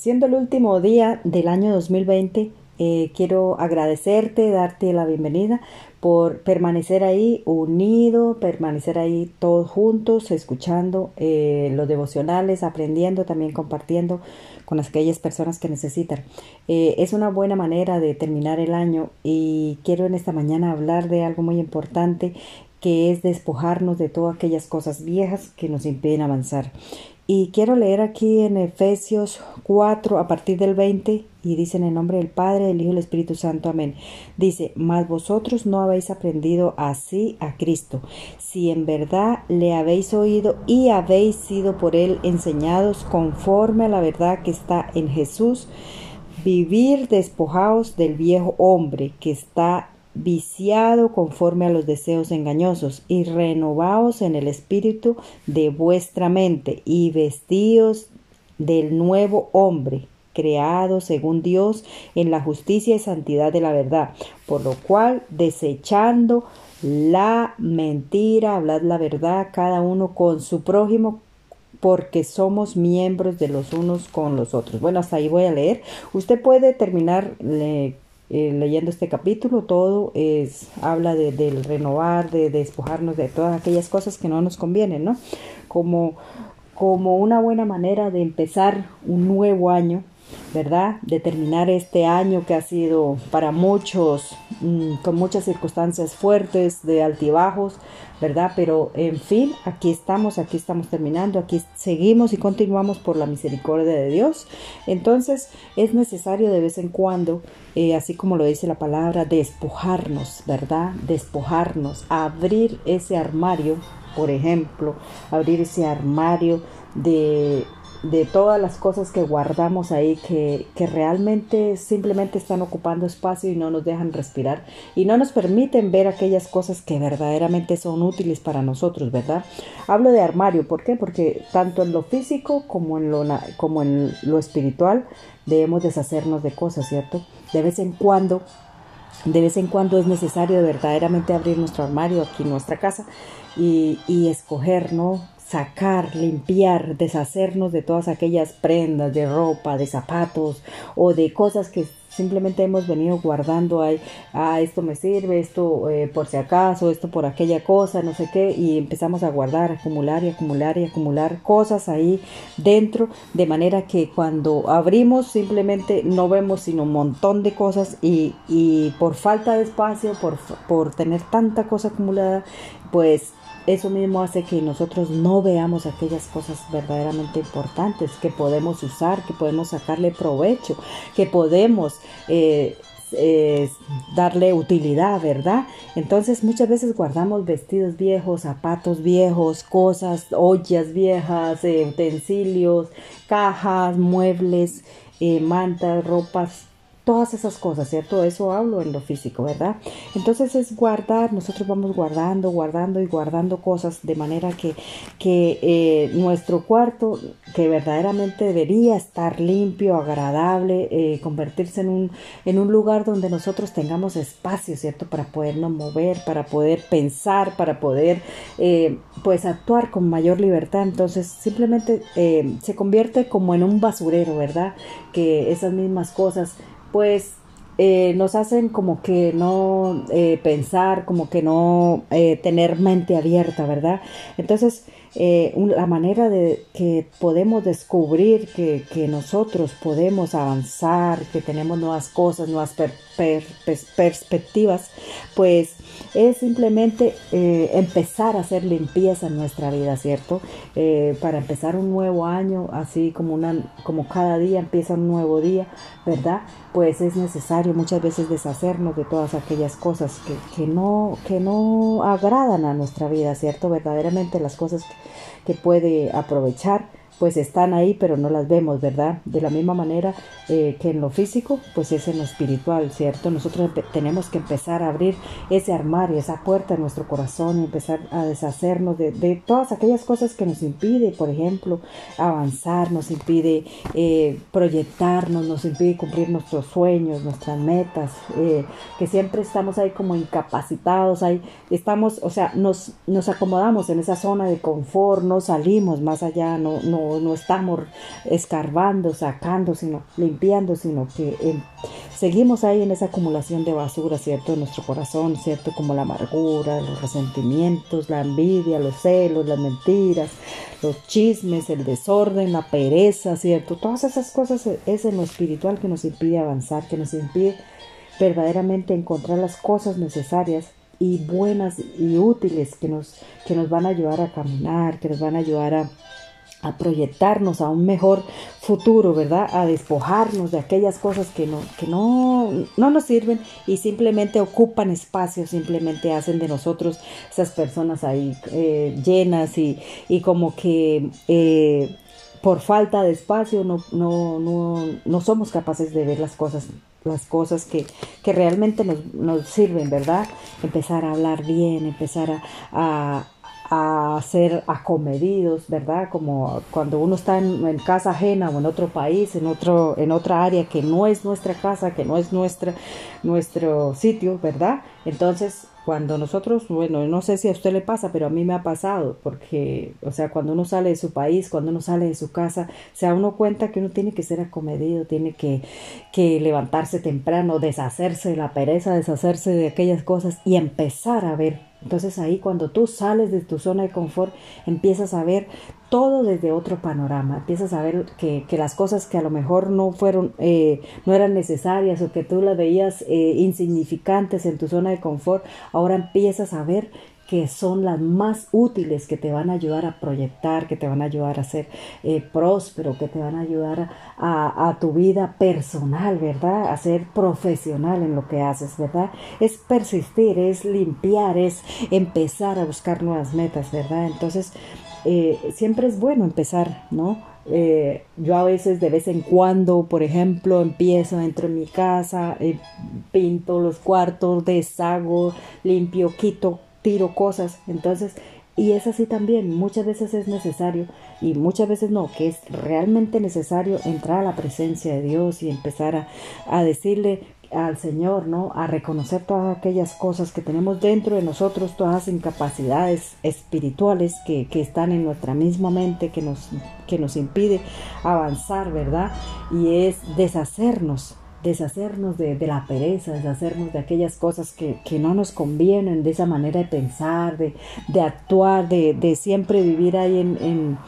Siendo el último día del año 2020, eh, quiero agradecerte, darte la bienvenida por permanecer ahí unido, permanecer ahí todos juntos, escuchando eh, los devocionales, aprendiendo, también compartiendo con aquellas personas que necesitan. Eh, es una buena manera de terminar el año y quiero en esta mañana hablar de algo muy importante que es despojarnos de todas aquellas cosas viejas que nos impiden avanzar. Y quiero leer aquí en Efesios 4 a partir del 20 y dice en el nombre del Padre, del Hijo y del Espíritu Santo. Amén. Dice, mas vosotros no habéis aprendido así a Cristo, si en verdad le habéis oído y habéis sido por él enseñados conforme a la verdad que está en Jesús, vivir despojados del viejo hombre que está viciado conforme a los deseos engañosos, y renovaos en el espíritu de vuestra mente, y vestidos del nuevo hombre, creado según Dios en la justicia y santidad de la verdad, por lo cual, desechando la mentira, hablad la verdad cada uno con su prójimo, porque somos miembros de los unos con los otros. Bueno, hasta ahí voy a leer. Usted puede terminar eh, leyendo este capítulo, todo es, habla de, del renovar, de, despojarnos de todas aquellas cosas que no nos convienen, ¿no? Como, como una buena manera de empezar un nuevo año, ¿verdad? De terminar este año que ha sido para muchos, mm, con muchas circunstancias fuertes, de altibajos, ¿verdad? Pero en fin, aquí estamos, aquí estamos terminando, aquí seguimos y continuamos por la misericordia de Dios. Entonces es necesario de vez en cuando, eh, así como lo dice la palabra, despojarnos, ¿verdad? Despojarnos, abrir ese armario, por ejemplo, abrir ese armario de de todas las cosas que guardamos ahí que, que, realmente simplemente están ocupando espacio y no nos dejan respirar y no nos permiten ver aquellas cosas que verdaderamente son útiles para nosotros, ¿verdad? Hablo de armario, ¿por qué? Porque tanto en lo físico como en lo, como en lo espiritual debemos deshacernos de cosas, ¿cierto? De vez en cuando de vez en cuando es necesario verdaderamente abrir nuestro armario aquí en nuestra casa y, y escoger, ¿no? Sacar, limpiar, deshacernos de todas aquellas prendas de ropa, de zapatos o de cosas que simplemente hemos venido guardando ahí, ah, esto me sirve, esto eh, por si acaso, esto por aquella cosa, no sé qué, y empezamos a guardar, acumular y acumular y acumular cosas ahí dentro, de manera que cuando abrimos simplemente no vemos sino un montón de cosas y, y por falta de espacio, por, por tener tanta cosa acumulada, pues eso mismo hace que nosotros no veamos aquellas cosas verdaderamente importantes que podemos usar, que podemos sacarle provecho, que podemos eh, eh, darle utilidad, ¿verdad? Entonces muchas veces guardamos vestidos viejos, zapatos viejos, cosas, ollas viejas, eh, utensilios, cajas, muebles, mantas, ropas todas esas cosas, ¿cierto? Eso hablo en lo físico, ¿verdad? Entonces es guardar, nosotros vamos guardando, guardando y guardando cosas de manera que, eh, nuestro cuarto, que verdaderamente debería estar limpio, agradable, eh, convertirse en un, en un lugar donde nosotros tengamos espacio, ¿cierto? Para podernos mover, para poder pensar, para poder, eh, pues, actuar con mayor libertad. Entonces simplemente se convierte como en un basurero, ¿verdad? Que esas mismas cosas pues eh, nos hacen como que no eh, pensar, como que no eh, tener mente abierta, ¿verdad? Entonces, la manera de que podemos descubrir que, nosotros podemos avanzar, que tenemos nuevas cosas, nuevas perspectivas, pues es simplemente empezar a hacer limpieza en nuestra vida, ¿cierto? para empezar un nuevo año, así como, una, como cada día empieza un nuevo día, ¿verdad? Pues es necesario muchas veces deshacernos de todas aquellas cosas que, que, no, que no agradan a nuestra vida, ¿cierto? Verdaderamente las cosas que puede aprovechar pues están ahí, pero no las vemos, ¿verdad? De la misma manera eh, que en lo físico, pues es en lo espiritual, ¿cierto? Nosotros tenemos que empezar a abrir ese armario, esa puerta en nuestro corazón y empezar a deshacernos de, todas aquellas cosas que nos impide, por ejemplo, avanzar, nos impide eh, proyectarnos, nos impide cumplir nuestros sueños, nuestras metas, eh, que siempre estamos ahí como incapacitados, ahí estamos, o sea, nos, nos acomodamos en esa zona de confort, no salimos más allá, no, no no, estamos escarbando, sacando, sino limpiando, sino que eh, seguimos ahí en esa acumulación de basura, ¿cierto? En nuestro corazón, ¿cierto? Como la amargura, los resentimientos, la envidia, los celos, las mentiras, los chismes, el desorden, la pereza, ¿cierto? Todas esas cosas es en lo espiritual que nos impide avanzar, que nos impide verdaderamente encontrar las cosas necesarias y buenas y útiles que nos, que nos van a ayudar a caminar, que nos van a ayudar a, a proyectarnos a un mejor futuro, ¿verdad? A despojarnos de aquellas cosas que no, que no, no nos sirven y simplemente ocupan espacio, simplemente hacen de nosotros esas personas ahí eh, llenas y, y, como que eh, por falta de espacio no, no, no, no somos capaces de ver las cosas las cosas que, que realmente nos, nos, sirven, ¿verdad? Empezar a hablar bien, empezar a, a, a ser acomedidos, ¿verdad? Como cuando uno está en, casa ajena o en otro país, en otro, en otra área que no es nuestra casa, que no es nuestra, nuestro sitio, ¿verdad? Entonces cuando nosotros, bueno, no sé si a usted le pasa, pero a mí me ha pasado, porque, o sea, cuando uno sale de su país, cuando uno sale de su casa, se da uno cuenta que uno tiene que ser acomedido, tiene que, que levantarse temprano, deshacerse de la pereza, deshacerse de aquellas cosas y empezar a ver entonces ahí cuando tú sales de tu zona de confort, empiezas a ver todo desde otro panorama, empiezas a ver que, que las cosas que a lo mejor no fueron, eh, no eran necesarias o que tú las veías eh, insignificantes en tu zona de confort, ahora empiezas a ver que son las más útiles, que te van a ayudar a proyectar, que te van a ayudar a ser eh, próspero, que te van a ayudar a, tu vida personal, ¿verdad? A ser profesional en lo que haces, ¿verdad? Es persistir, es limpiar, es empezar a buscar nuevas metas, ¿verdad? Entonces, eh, siempre es bueno empezar, ¿no? Eh, yo a veces de vez en cuando, por ejemplo, empiezo, entro en mi casa, pinto los cuartos, deshago, limpio, quito tiro cosas. Entonces, y es así también, muchas veces es necesario y muchas veces no, que es realmente necesario entrar a la presencia de Dios y empezar a, a decirle al Señor, ¿no? A reconocer todas aquellas cosas que tenemos dentro de nosotros, todas las incapacidades espirituales que, que, están en nuestra misma mente, que nos, que nos impide avanzar, ¿verdad? Y es deshacernos deshacernos de, de, la pereza, deshacernos de aquellas cosas que, que, no nos convienen, de esa manera de pensar, de, de actuar, de, de, siempre vivir ahí en, en,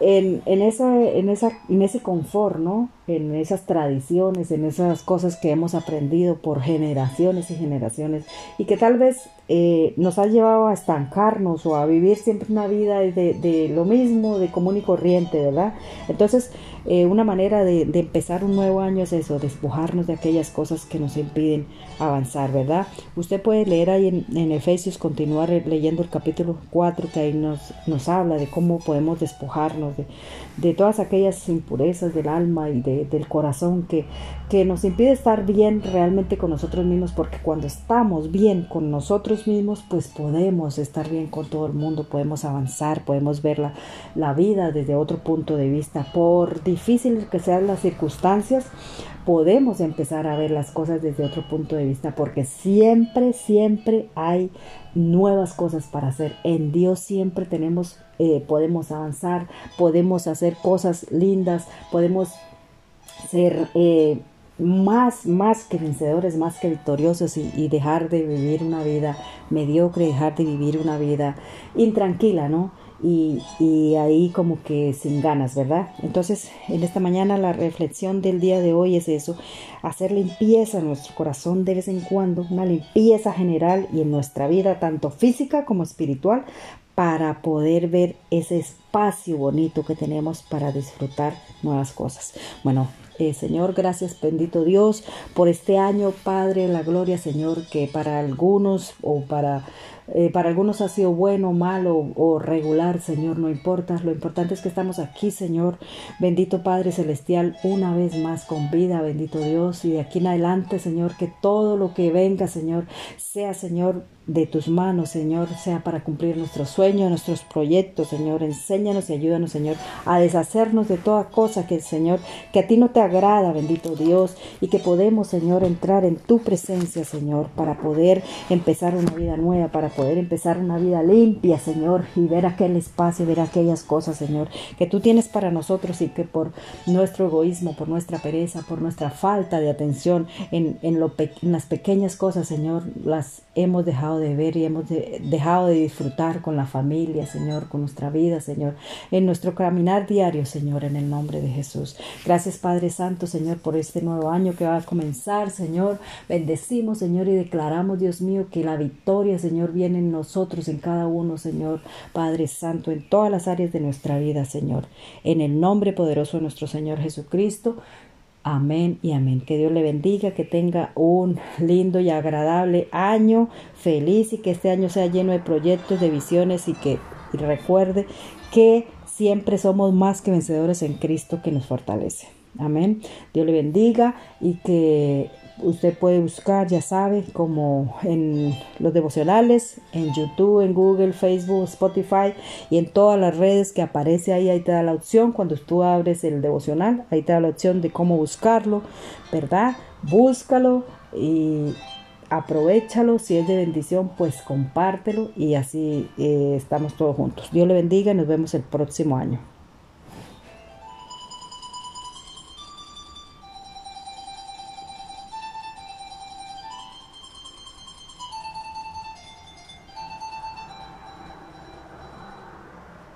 en, en, esa, en, esa, en ese confort, ¿no? En esas tradiciones, en esas cosas que hemos aprendido por generaciones y generaciones y que tal vez eh, nos ha llevado a estancarnos o a vivir siempre una vida de, de lo mismo, de común y corriente, ¿verdad? Entonces, eh, una manera de, de, empezar un nuevo año es eso, despojarnos de aquellas cosas que nos impiden avanzar, ¿verdad? Usted puede leer ahí en, en Efesios, continuar leyendo el capítulo 4, que ahí nos, nos habla de cómo podemos despojarnos de, de todas aquellas impurezas del alma y de, del corazón que, que nos impide estar bien realmente con nosotros mismos, porque cuando estamos bien con nosotros mismos, pues podemos estar bien con todo el mundo, podemos avanzar, podemos ver la, la vida desde otro punto de vista, por difíciles que sean las circunstancias, podemos empezar a ver las cosas desde otro punto de vista, porque siempre, siempre hay nuevas cosas para hacer. En Dios siempre tenemos, eh, podemos avanzar, podemos hacer cosas lindas, podemos ser eh, más, más que vencedores, más que victoriosos y, dejar de vivir una vida mediocre, dejar de vivir una vida intranquila, ¿no? Y, y, ahí como que sin ganas, ¿verdad? Entonces, en esta mañana la reflexión del día de hoy es eso, hacer limpieza en nuestro corazón de vez en cuando, una limpieza general y en nuestra vida, tanto física como espiritual, para poder ver ese espacio bonito que tenemos para disfrutar nuevas cosas. Bueno, eh, Señor, gracias, bendito Dios, por este año, Padre, la gloria, Señor, que para algunos o para eh, para algunos ha sido bueno, malo o regular, Señor, no importa. Lo importante es que estamos aquí, Señor. Bendito Padre Celestial, una vez más con vida, bendito Dios. Y de aquí en adelante, Señor, que todo lo que venga, Señor, sea, Señor, de tus manos, Señor, sea para cumplir nuestros sueños, nuestros proyectos, Señor. Enséñanos y ayúdanos, Señor, a deshacernos de toda cosa que, Señor, que a ti no te agrada, bendito Dios, y que podemos, Señor, entrar en tu presencia, Señor, para poder empezar una vida nueva, para poder empezar una vida limpia, Señor, y ver aquel espacio, ver aquellas cosas, Señor, que tú tienes para nosotros y que por nuestro egoísmo, por nuestra pereza, por nuestra falta de atención en, en, lo, en las pequeñas cosas, Señor, las hemos dejado de ver y hemos dejado de disfrutar con la familia, Señor, con nuestra vida, Señor, en nuestro caminar diario, Señor, en el nombre de Jesús. Gracias, Padre Santo, Señor, por este nuevo año que va a comenzar, Señor. Bendecimos, Señor, y declaramos, Dios mío, que la victoria, Señor, viene en nosotros, en cada uno, Señor, Padre Santo, en todas las áreas de nuestra vida, Señor. En el nombre poderoso de nuestro Señor Jesucristo. Amén y amén. Que Dios le bendiga, que tenga un lindo y agradable año, feliz y que este año sea lleno de proyectos, de visiones y que recuerde que siempre somos más que vencedores en Cristo que nos fortalece. Amén. Dios le bendiga y que usted puede buscar, ya sabe, como en los devocionales, en YouTube, en Google, Facebook, Spotify y en todas las redes que aparece ahí, ahí te da la opción, cuando tú abres el devocional, ahí te da la opción de cómo buscarlo, ¿verdad? Búscalo y aprovechalo, si es de bendición, pues compártelo y así eh, estamos todos juntos. Dios le bendiga y nos vemos el próximo año.